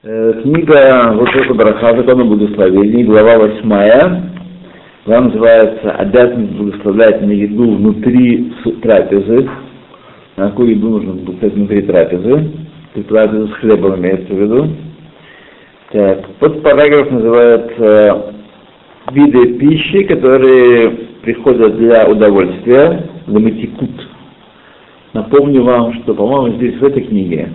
Э, Книга вот эта браха, закон о благословении, глава восьмая. Она называется «Обязанность благословлять на еду внутри трапезы». На какую еду нужно благословлять внутри трапезы? Есть трапезы с хлебом имеется в виду. Так, под параграф называется виды пищи, которые приходят для удовольствия, ламатикут. Напомню вам, что, по-моему, здесь в этой книге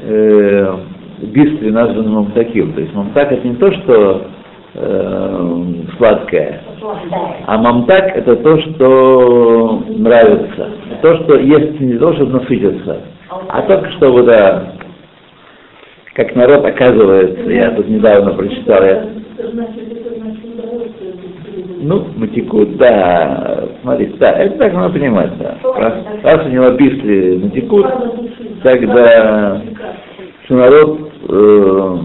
э, бистри названы мамтаким. То есть мамтак это не то, что э, сладкое, а мамтак это то, что нравится. То, что есть не то, чтобы насытиться, а только чтобы, да, как народ оказывается, я тут недавно прочитал, я, ну, матекут, да, смотрите, да, это так надо понимать, да. Раз, раз у него бистри натекут, тогда что народ э,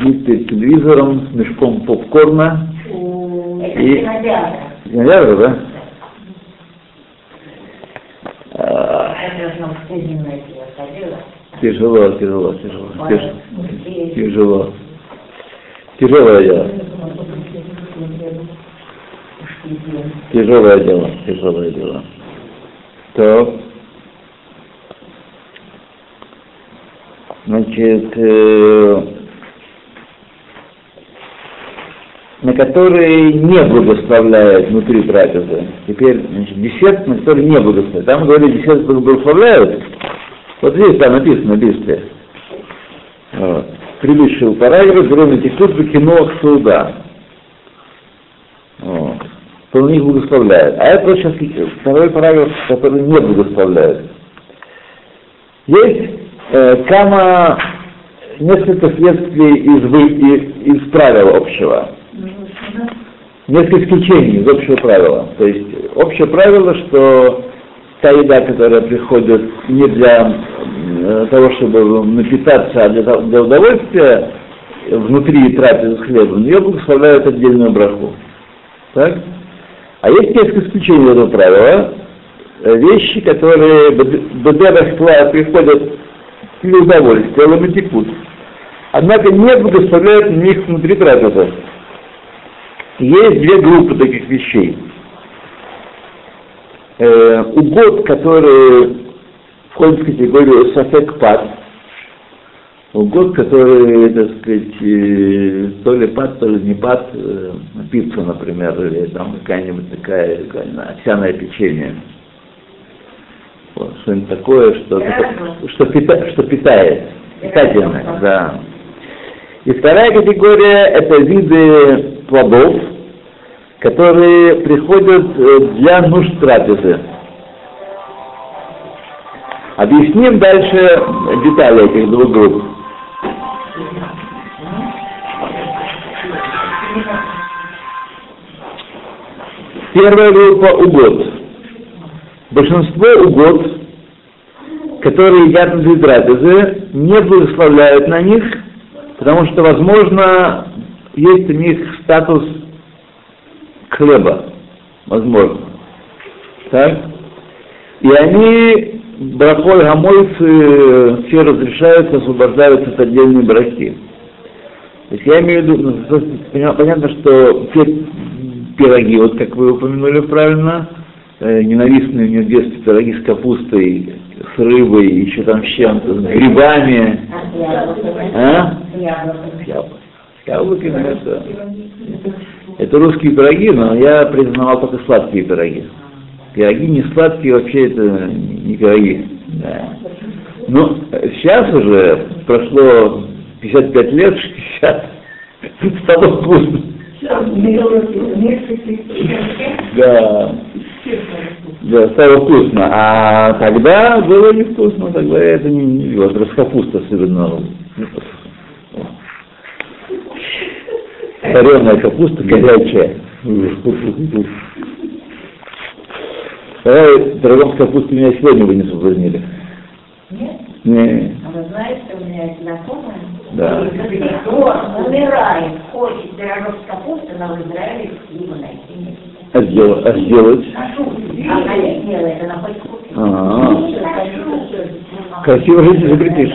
перед телевизором с мешком попкорна и... Кинотеатр, да? А, Тяжело, тяжело, тяжело, тяжело, тяжело. Тяжелое дело. Тяжелое дело, тяжелое дело. То, значит, э, на которые не благословляют внутри трапезы. Теперь, значит, десерт, на который не благословляют. Там говорили, десерт благословляют. Вот здесь там написано в листе. Вот. Предыдущий параграф, кроме текут кино суда. Вот. То у них благословляют. А это вот сейчас второй параграф, который не благословляют. Есть кама несколько следствий из, вы, из, из правила общего. Несколько исключений из общего правила. То есть общее правило, что та еда, которая приходит не для э, того, чтобы напитаться, а для, для удовольствия внутри трапезы с хлебом, ее благословляют отдельную браху. Так? А есть несколько исключений этого правила. Э, Вещи, которые бедерах приходят для удовольствия, ламатикут. Однако не благословляют на них внутри трапезы. Есть две группы таких вещей. Э, угод, который входит в категорию сафек-пад, угод, который, так сказать, э, то ли пад, то ли не пад, э, пицца, например, или там какая-нибудь такая, какая овсяное печенье. Вот, что-нибудь такое, что, что, пита, что питает, питательное, да. И вторая категория – это виды плодов, которые приходят для нужд трапезы. Объясним дальше детали этих двух групп. Первая группа – угод. Большинство угод, которые едят внутри трапезы, не благословляют на них, потому что, возможно, есть у них статус хлеба, возможно. Так? И они, брахой гамойцы, все разрешаются, освобождаются от отдельной брахи. То есть я имею в виду, ну, понятно, что те пироги, вот как вы упомянули правильно, ненавистные мне в детстве пироги с капустой, с рыбой, еще там с чем-то, с грибами. А? С яблоками. Яблоками это... Это русские пироги, но я признавал только сладкие пироги. Пироги не сладкие, вообще это не пироги. Да. Но сейчас уже прошло 55 лет, 60, стало вкусно. Да. Да, стало вкусно. А тогда было невкусно, тогда это не, не вот раскапуста особенно. Вареная капуста горячая. Давай, пирогом с капустой меня сегодня вы не соблазнили. Нет? Не. А вы знаете, у меня есть знакомая, Да. кто умирает, хочет пирожок с капустой, но в Израиле его найти нет. А сделать? А сделать? А, красиво жить запретишь.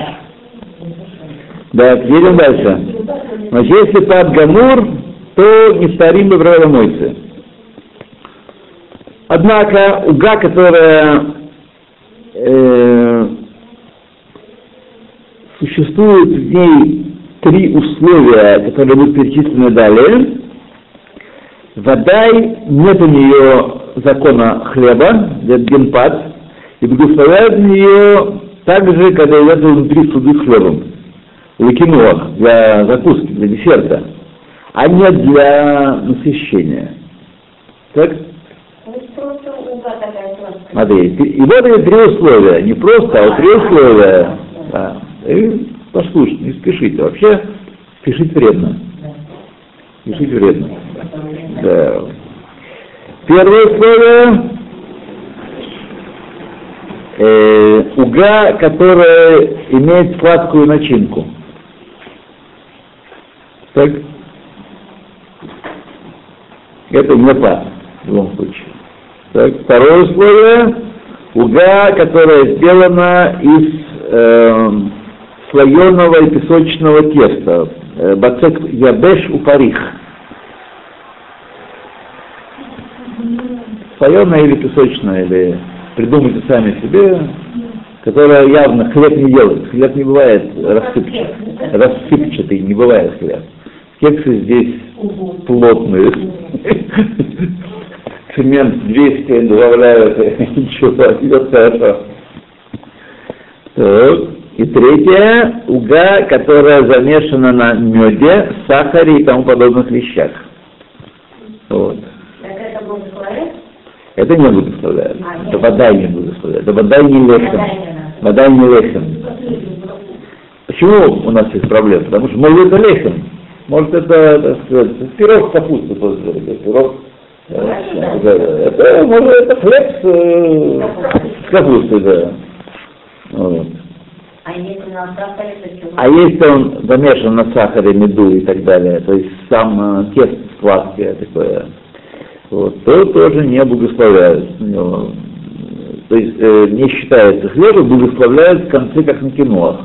Да, едем дальше. Значит, если под гамур, то не старим бы мойцы. Однако уга, которая э, существует в ней три условия, которые будут перечислены далее. Водай, нет у нее закона хлеба, генпад, и благословляют нее так же, когда идет внутри суды с хлебом. Или киноах, для закуски, для десерта, а не для насыщения. Так? Смотри, и вот эти три условия, не просто, а три условия. Да. И послушайте, не спешите. Вообще, спешить вредно. Спешить вредно. Да. Первое условие э, уга, которая имеет сладкую начинку. Так? Это не пад в любом случае. Так, второе условие уга, которая сделана из э, слоеного и песочного теста. Бацек ябеш упарих. Слоеное или песочное, или придумайте сами себе, которая явно хлеб не делает. Хлеб не бывает рассыпчатый, рассыпчатый не бывает хлеб. Кексы здесь плотные. Цемент 200 добавляют, ничего, идет хорошо. Так. И третье, уга, которая замешана на меде, сахаре и тому подобных вещах. Вот. Это не благословляет. А, это вода не благословляет. Это вода не лехем. Вода не лехем. Почему у нас есть проблемы? Потому что может это лехем. Может это, так сказать, пирог капусты после пирог. Э, это, может, это хлеб с, э, с капустой, да. Вот. А если, а он замешан на сахаре, меду и так далее, то есть сам э, тесто сладкое такое, вот, то тоже не благословляют. То есть э, не считается хлебом, благословляют в конце как на киноах.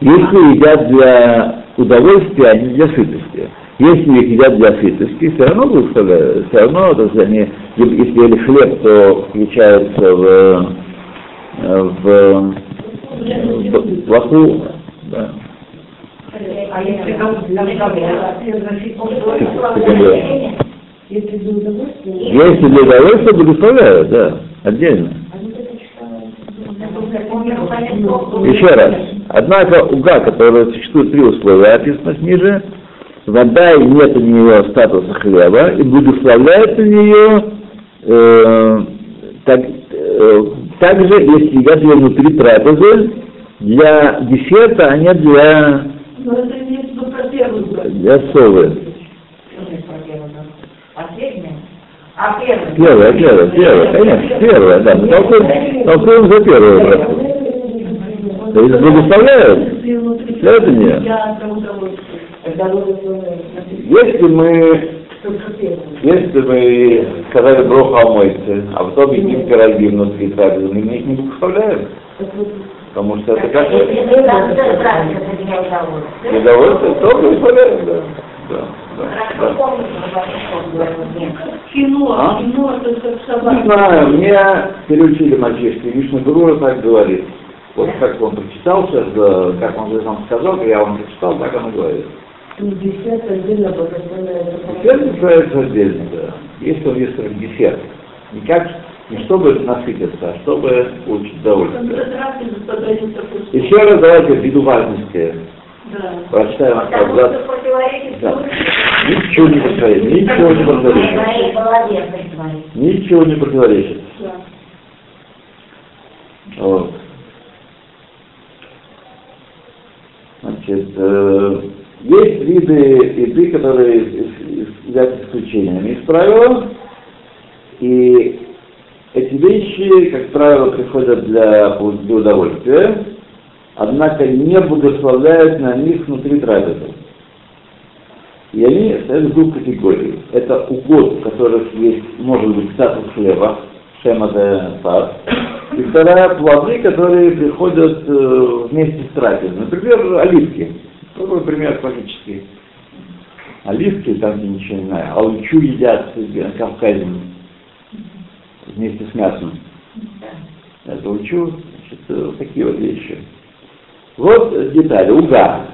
Если едят для удовольствия, а не для сытости. Если их едят для сытости, все равно благословляют. Все равно, то есть они, если ели хлеб, то включаются в, в плохую, да. Если для удовольствия? Если для да, отдельно. Еще раз. Однако уга, которая существует три условия, описано ниже, вода и нет у нее статуса хлеба, и благословляет у нее э, так, э, также, если едят ее внутри трапезы, для десерта, а не для, для совы. Первая, первая, первая, конечно, первая, да. Толкуем, толкуем за первую брату. То есть благословляют? Это нет. Если мы если мы сказали броху о мойце, а потом едим пироги внутри трапезы, мы их не благословляем. Потому что это как... Недовольствие, то благословляем, да. да. Кино, а? кино это как собака. Не знаю, мне переучили мальчишки, Вишна Гурура так говорит. Вот как он прочитал сейчас, как он сам сказал, я вам прочитал, так он и говорит. Десерт отдельно Десерт называется отдельно, да. Есть он есть как десерт. Не как не чтобы насытиться, а чтобы получить удовольствие. Еще раз давайте ввиду важности да. Прочитаем абзац. Да. Ничего не противоречит. Ничего не противоречит. Ничего не противоречит. Да. Вот. Значит, э, есть виды еды, которые являются исключениями из правила, и эти вещи, как правило, приходят для, для удовольствия, однако не благословляют на них внутри трапезы. И они стоят в двух категорий. Это угод, в которых есть, может быть, статус хлеба, шема де пар. И вторая плоды, которые приходят э, вместе с трапезой. Например, оливки. Такой пример классический. Оливки, там где ничего не знаю, алчу едят на Кавказе вместе с мясом. Это учу, значит, вот такие вот вещи. Вот детали. Уга.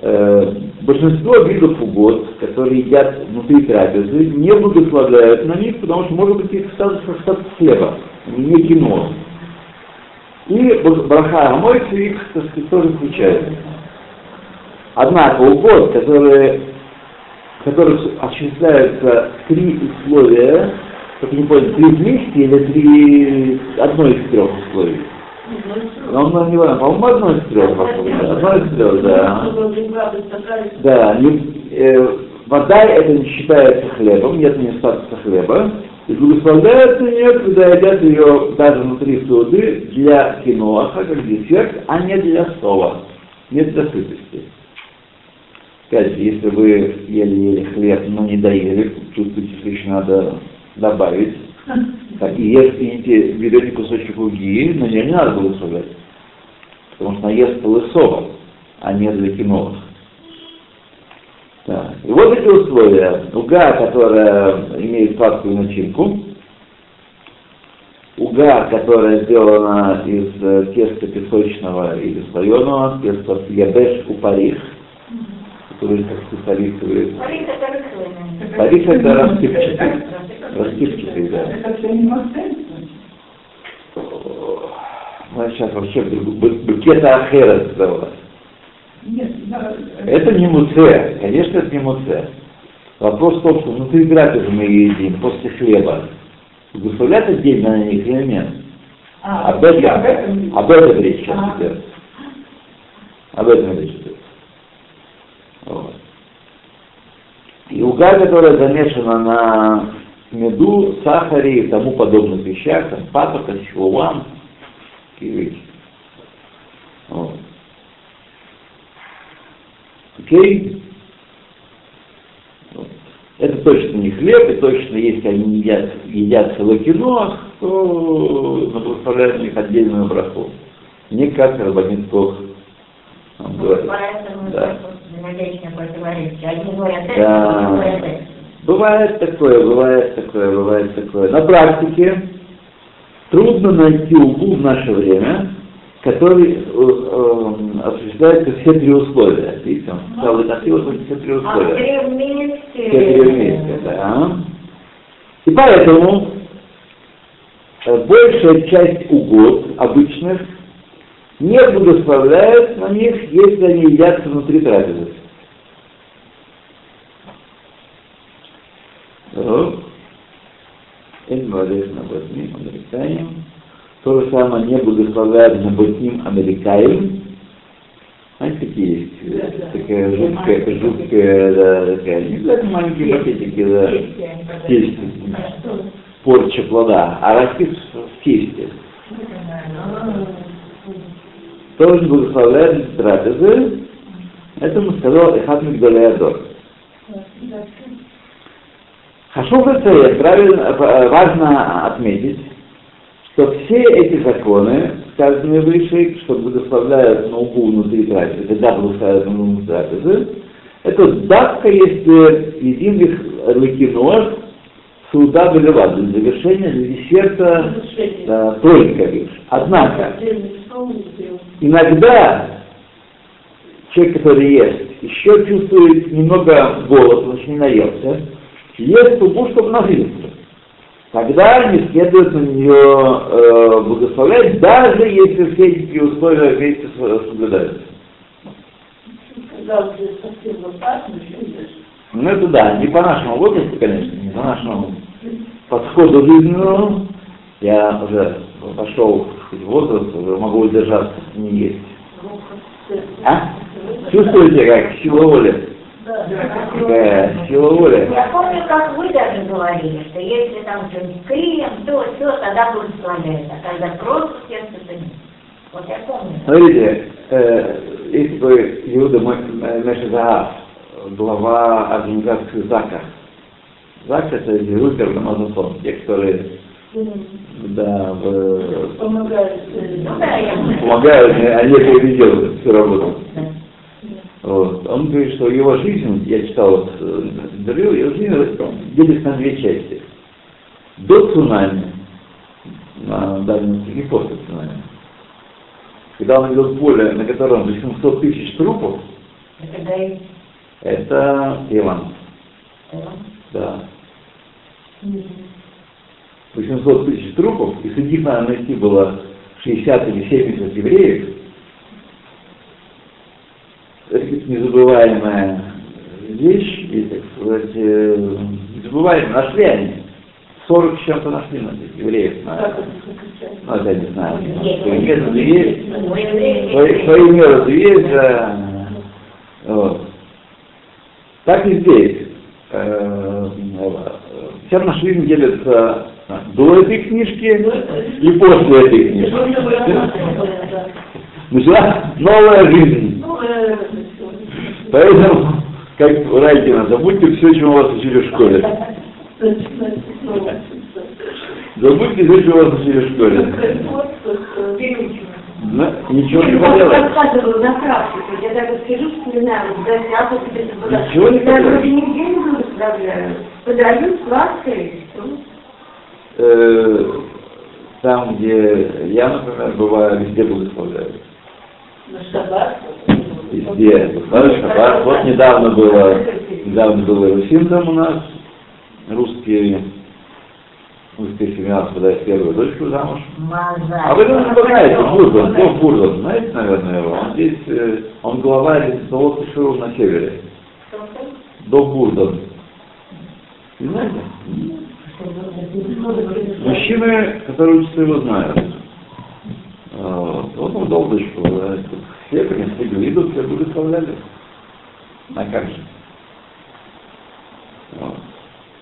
Э, большинство видов угод, которые едят внутри трапезы, не благословляют на них, потому что может быть их достаточно остаток хлеба, они не кино. И браха Амойцы их, так сказать, тоже включает. Однако угод, которые, в которых осуществляются три условия, как не понял, три вместе или три, одно из трех условий? Но он не важно, по-моему, одно из трех. Одно из трех, да. Да, не, э, вода это не считается хлебом, нет недостатка хлеба. И благословляется ее, когда едят ее даже внутри суды для киноаха, как десерт, а не для сола, не для сытости. Опять если вы ели-ели хлеб, но не доели, чувствуете, что еще надо добавить, так и если берете кусочек уги, но не, надо благословлять, потому что наест лысого, а не для кинолог. Так. И вот эти условия. Уга, которая имеет сладкую начинку, уга, которая сделана из э, теста песочного или слоеного, теста ябеш упарих, который, как специалист говорит, парих это рассыпчатый, рассыпчатый, да. Ну, сейчас вообще букета ахера сказала. Это не муце, конечно, это не муце. Вопрос в том, что внутри трапезы мы едим после хлеба. Благословлять отдельно на них или нет? А, об, этом, об, этом, об этом речь сейчас а. идет. Об этом речь идет. Вот. И уга, которая замешана на меду, сахаре и тому подобных вещах, там папака, чулуан, такие вещи. Вот. Окей? Это точно не хлеб, и точно, если они едят, едят салакиноах, то благословляют на них отдельную браху. Не как Рабанит Кох. Да. Да. Бывает такое, бывает такое, бывает такое. На практике трудно найти угол в наше время, который э, э, осуществляется все три условия. Видите, он сказал, это все три условия. А, все вместе. Все три вместе, да. И поэтому э, большая часть угод обычных не благословляют на них, если они едятся внутри трапезы. То же самое не благословляют Набатим Америкаем. Знаете, такие есть? Да, да. Такая жуткая, жуткая, да, такая, не знаю, маленькие пакетики, да, тесте. Порча плода, а растит в тесте. Тоже благословляют трапезы. Это мы сказал Ихат Мигдалеадор. Хашув это правильно, важно отметить, что все эти законы, сказанные выше, что благословляют науку внутри трапезы, когда благословляют науку внутри трапезы, это давка, если едим их лакинор, суда белевад, для завершения, для десерта, да, только лишь. Однако, иногда человек, который ест, еще чувствует немного голод, еще не наелся, ест трубу, чтобы нагриться. Тогда не следует на нее э, благословлять, даже если все эти условия вместе соблюдаются. Ну это да, не по нашему возрасту, конечно, не по нашему подходу жизненному. Я уже пошел в возраст, уже могу удержаться, не есть. А? Чувствуете, как сила воли? Да, сила воли. Я помню, как вы даже говорили, что если там что-нибудь крем, то все, тогда благословляется. А когда просто сердце, то нет. Вот я помню. Смотрите, э, если бы Иуда Мешезаав, глава организации ЗАКа, ЗАК это Иуда Рамазасон, те, которые да, в, помогают, помогают, они это и делают, всю работу. Вот. Он говорит, что его жизнь, я читал вот э, интервью, его жизнь делится на две части. До цунами, на дальности и после цунами. Когда он видел поле, на котором 800 тысяч трупов, Это Гаи. это Иван. Да. 800 тысяч трупов, и среди них надо найти было 60 или 70 евреев. Это незабываемая вещь, и, так сказать, э. Нашли они. 40 с чем-то нашли на этих евреев. На, ну, это я не знаю. Есть. По, по методу есть, да. Вот. Так и здесь. Э, Вся наша жизнь делится до этой книжки и после этой книжки. Началась новая жизнь. Поэтому, как Райкина, забудьте все, чему вас учили в школе. Забудьте все, чего вас учили в школе. Ну, ничего не Я поделаешь. рассказывала на практике, я так вот сижу, вспоминаю, в гостях, вот тебе туда. Ничего не Я поделаешь. вроде нигде не выставляю. Подают сладкое, всё. Э, Там, где я, например, бываю, везде благословляю. Везде. Шаббат. Вот недавно было, недавно было Иерусалим там у нас, русские, русская семья подает первую дочку замуж. А вы не знаете, Бурдон, Бог Бурдон, знаете, наверное, его? Он здесь, э, он глава Заводка Шуру на севере. До Бурдон. Не знаете? Мужчины, которые учатся его, знают. А, Вот он дочку, да, все принесли глиду, все благословляли. А как же? Вот.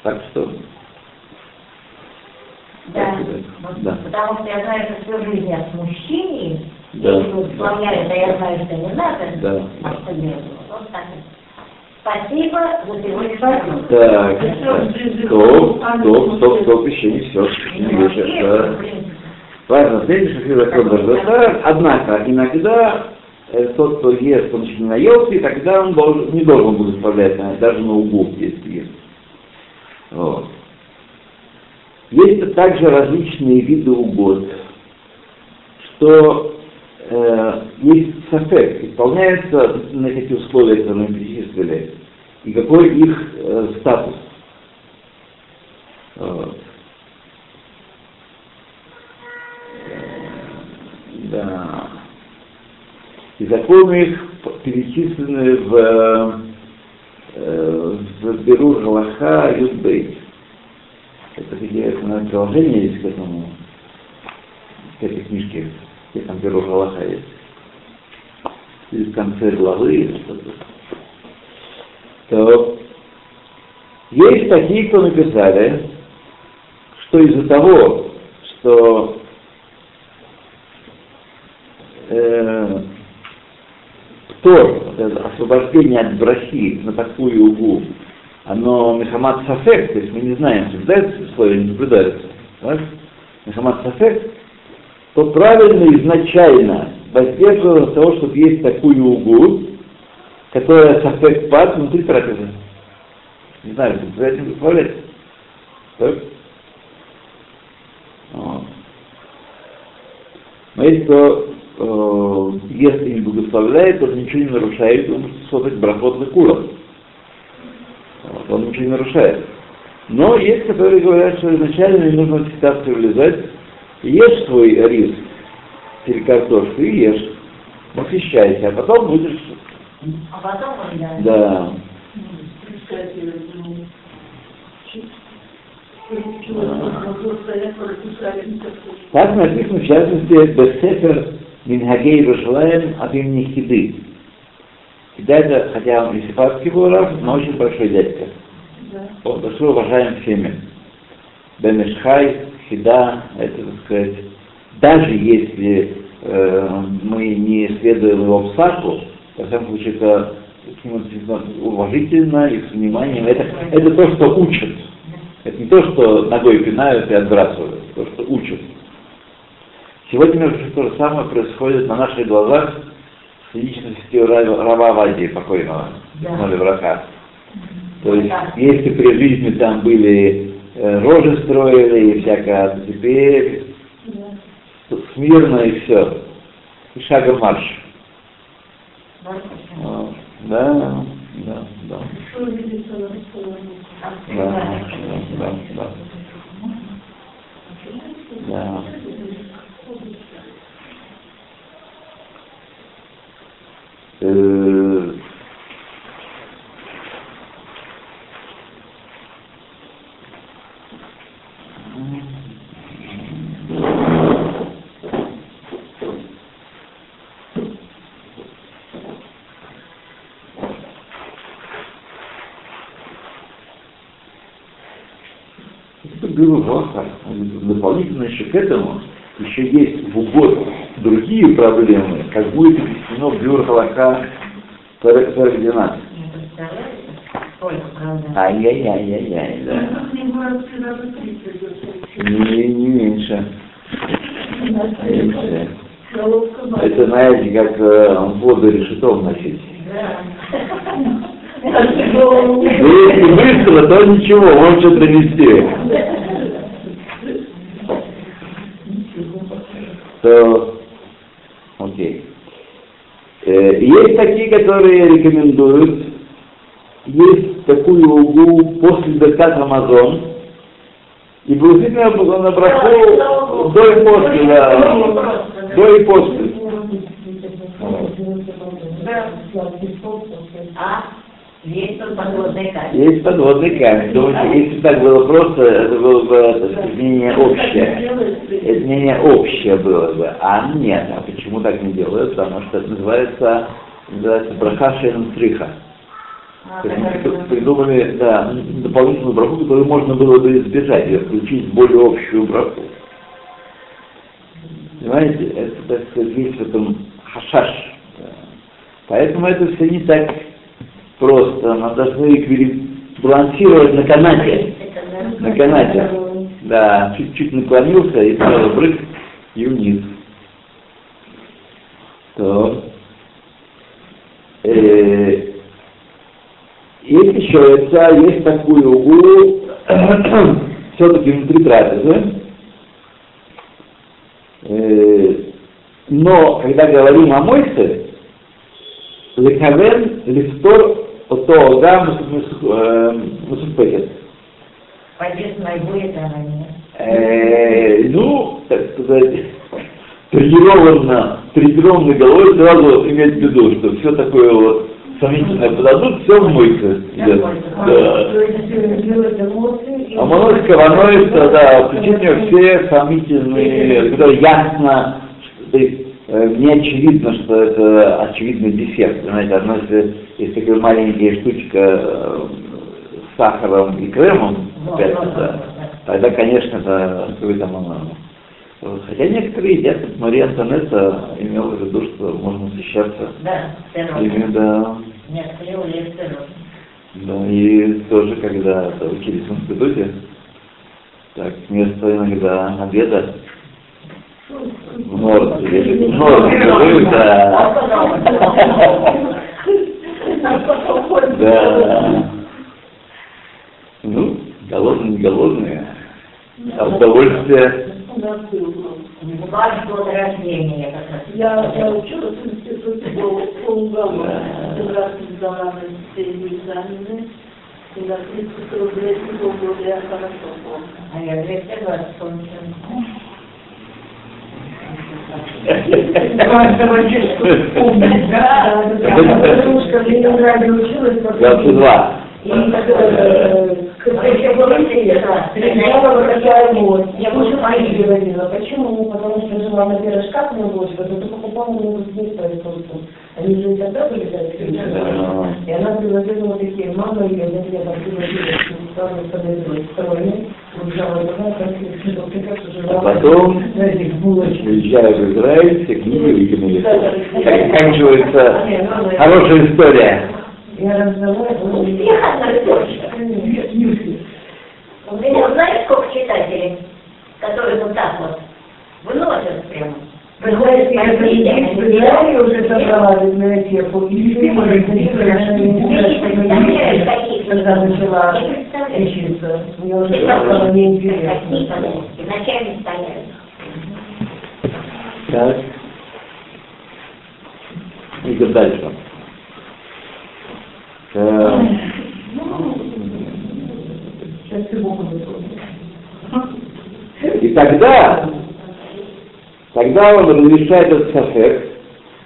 Так что, Да, вот да. потому что я знаю, что всю жизнь я с мужчиной, Да. если вот склоняют, а я знаю, что не надо, Да. а что делать? Вот так. Спасибо за сегодняшний так, так, стоп, стоп, стоп, стоп, еще не все, не вечер, да. Правильно, следующий шахир закон. Однако, иногда э, тот, кто ест, он еще не наелся, и тогда он должен, не должен будет исправлять, даже на углу, если ест. Вот. Есть также различные виды угод, что э, есть сафек, исполняются на эти условия, которые мы перечислили, и какой их э, статус. Вот. Да. И законы их перечислены в, э, в Беру Галаха Юдбейт. Это интересное приложение есть к этому, к этой книжке, где там Беру Галаха есть. Или в конце главы. То есть такие, кто написали, что из-за того, что э, Это освобождение от брахи на такую углу, оно Мехамад Сафек, то есть мы не знаем, соблюдается условия, не соблюдается. Так? Мехамад Сафек, то правильно изначально воздерживаться от того, чтобы есть такую углу, которая Сафек пад внутри трапезы. Не знаю, за этим выставлять. Так? Вот. Но если кто э, ест и не благословляет, он ничего не нарушает, он может создать брахот на кула. Вот, он ничего не нарушает. Но есть, которые говорят, что изначально не нужно всегда влезать. Ешь свой рис или картошку и ешь. Восхищайся, а потом будешь... А потом он, да. Так написано, в частности, Бесефер Минхагей Рушалаем от имени Хиды. Хида это, хотя он не сепарский был раб, но очень большой дядька. Он большой уважаем всеми. Бенешхай, Хида, это, так сказать, даже если э, мы не следуем его псаку, во всяком случае, это к нему уважительно и с вниманием. Это, это то, что учат. Это не то, что ногой пинают и отбрасывают, это то, что учат. Сегодня, между прочим, то же самое происходит на наших глазах личностью Ра- раба Вади покойного, Да. Моли Браха. То есть, Да. если при жизни там были э, рожи строили и всякое, то теперь смирно и все. И шагом марш. А, Да, да, да. Да, да, да, да. Да. Э, Это было плохо. Дополнительно еще к этому еще есть в угод другие проблемы, как будет объяснено в Бюр Халака 12. Не представляете, сколько, правда? Ай-яй-яй-яй-яй, да. Не, не меньше. Меньше. Это, знаете, как э, воду решетом носить. Да. Да если быстро, то ничего, он что-то нести окей. Э, Есть такие, которые рекомендуют есть такую угу после Беркат Амазон, и благословение на браху до и после, да, до и после. Есть тут подводный камень. Есть подводный камень. Думаете, если так было просто, это было бы мнение общее. Это мнение общее было бы. А нет, а почему так не делают? Потому что это называется, называется браха шейн стриха. А, То есть мы который- придумали да, дополнительную браху, которую можно было бы избежать, ее включить в более общую браху. Понимаете, это, так сказать, есть в этом хашаш. Поэтому это все не так просто. Мы должны балансировать на канате. На канате. Да, чуть-чуть наклонился и сразу брык и вниз. То. Э, есть еще это, есть такой угол, все-таки внутри трапезы. Э, но когда говорим о мойце, лекавен лифтор она нет. Э, ну, так сказать, тренированно, тренированной головой сразу иметь в виду, что все такое вот сомнительное подадут, все в идет. Да. А монос каваноится, да, включить в него все сомнительные, когда ясно, то есть не очевидно, что это очевидный десерт. Понимаете, одно, если есть такая маленькая штучка э, с сахаром и кремом, опять же, да, тогда, конечно, это какой-то. Вот. Хотя некоторые едят, как Мария Антонетта имела в виду, что можно защищаться Да, Нет, клевали сырок. да, и тоже, когда учились в институте, так, вместо иногда обеда норд, или в норд, да. Да. Ну, голодные, не голодные, а удовольствие. Ваш год рождения как раз. Я, я училась в институте полугода. Раз сдала на экзамены. И на 30 рублей полгода я хорошо. А я 220 получила. Да, потому что в Ленинграде училась. потом- 22. И э, когда я вот. Я уже моей говорила. Почему? Потому что жила на пирожках на дочка, то покупала мне вот здесь производство. Они же тогда были. И она вот такие, мама ее, я тебя привозила, старую подойдет, А потом приезжаю в Израиль, все книги выкинули. Как заканчивается хорошая история. Я разговаривала. У всех одна. У меня, знаешь, сколько читателей, которые вот так вот выносят прямо Вы знаете, я здесь в Израиле уже собрала библиотеку, и все мои когда начала учиться. Мне уже стало неинтересно. Вначале стояли. Так. Идем дальше. И тогда, тогда он разрешает этот сафек,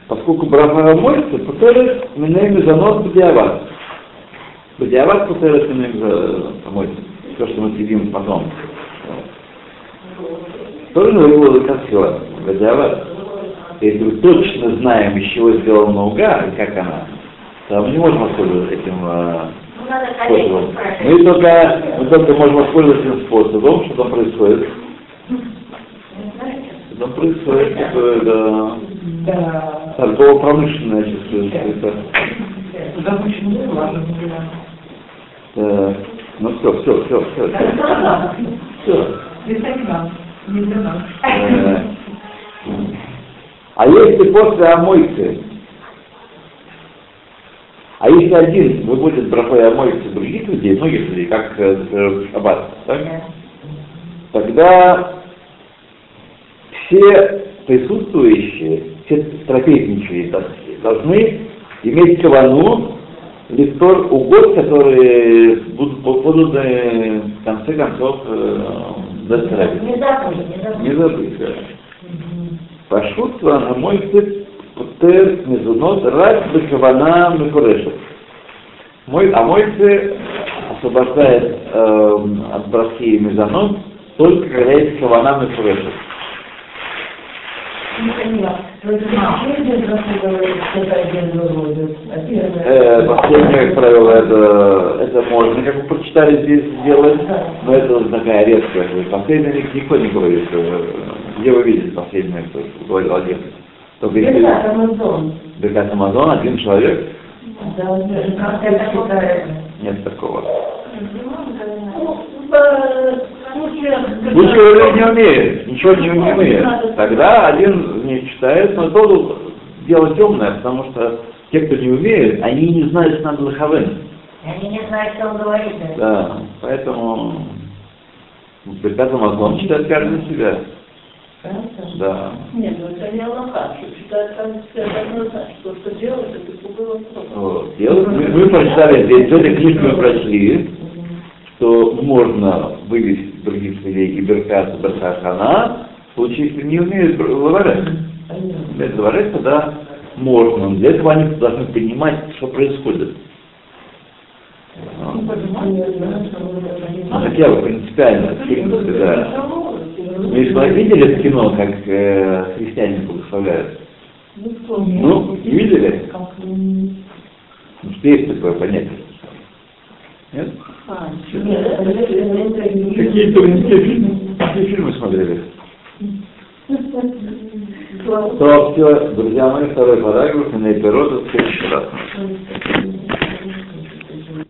поскольку браха молится, путерет минейми занос бадиават. Бадиават путерет минейми молится. То, что мы сидим потом. Тоже надо было как все, бадиават. Если мы точно знаем, из чего сделана науга, и как она, то мы не можем воспользоваться этим э, способом. Мы только, мы только можем воспользоваться этим способом, что там происходит. Там происходит такое, да, торгово-промышленное чувство. Это, Да почему? Ладно, э, ну все, все, все, все. Все. Э, А если после омойцы, а если один выводит брахой омойцы других людей, многих людей, как э, например, в шаббат, так? тогда все присутствующие, все трапезничающие должны иметь кавану, листор угод, которые будут поданы в конце концов э, до трапезы. Не забудь, не забыть. Пошутство на мой цепь путер мезунот рак бекавана мефурешет. Мой, а мой освобождает эм, от броски и мезонот только когда есть кавана мефурешет. Не поняла. То есть, если просто говорит, что это один выводит, а первое... Э, последнее, как правило, это, это можно, как вы прочитали здесь, сделать, но это такая есть Последнее ник- никто не говорит, э, где вы видите последнее, кто говорил один. Только если Амазон. Бекат Амазон, один человек, Да, он даже как это считает. нет такого. Лучше люди не умеют, ничего не умеют. Тогда один не читает, но тоже дело темное, потому что те, кто не умеет, они не знают, что надо лоховен. Они не знают, что он говорит. Да, поэтому Бекат Амазон читает каждый себя. Да. Нет, ну это не Аллаха, что читает там все однозначно, что что делать, это другой вопрос. Вот. Мы, мы прочитали этой книжке мы прочли, что можно вывести других людей и Беркат Беркахана, в случае, если не умеют выварять. Умеют выварять, тогда можно. Но Для этого они должны понимать, что происходит. Ну, хотя бы принципиально, фильм, да. Вы если видели это кино, как э, христиане благословляют? Ну, не видели? Ну, что есть такое понятие? Нет? Какие турецкие фильмы? Какие фильмы смотрели? То, все, друзья мои, второй параграф, на эпирот, в следующий раз.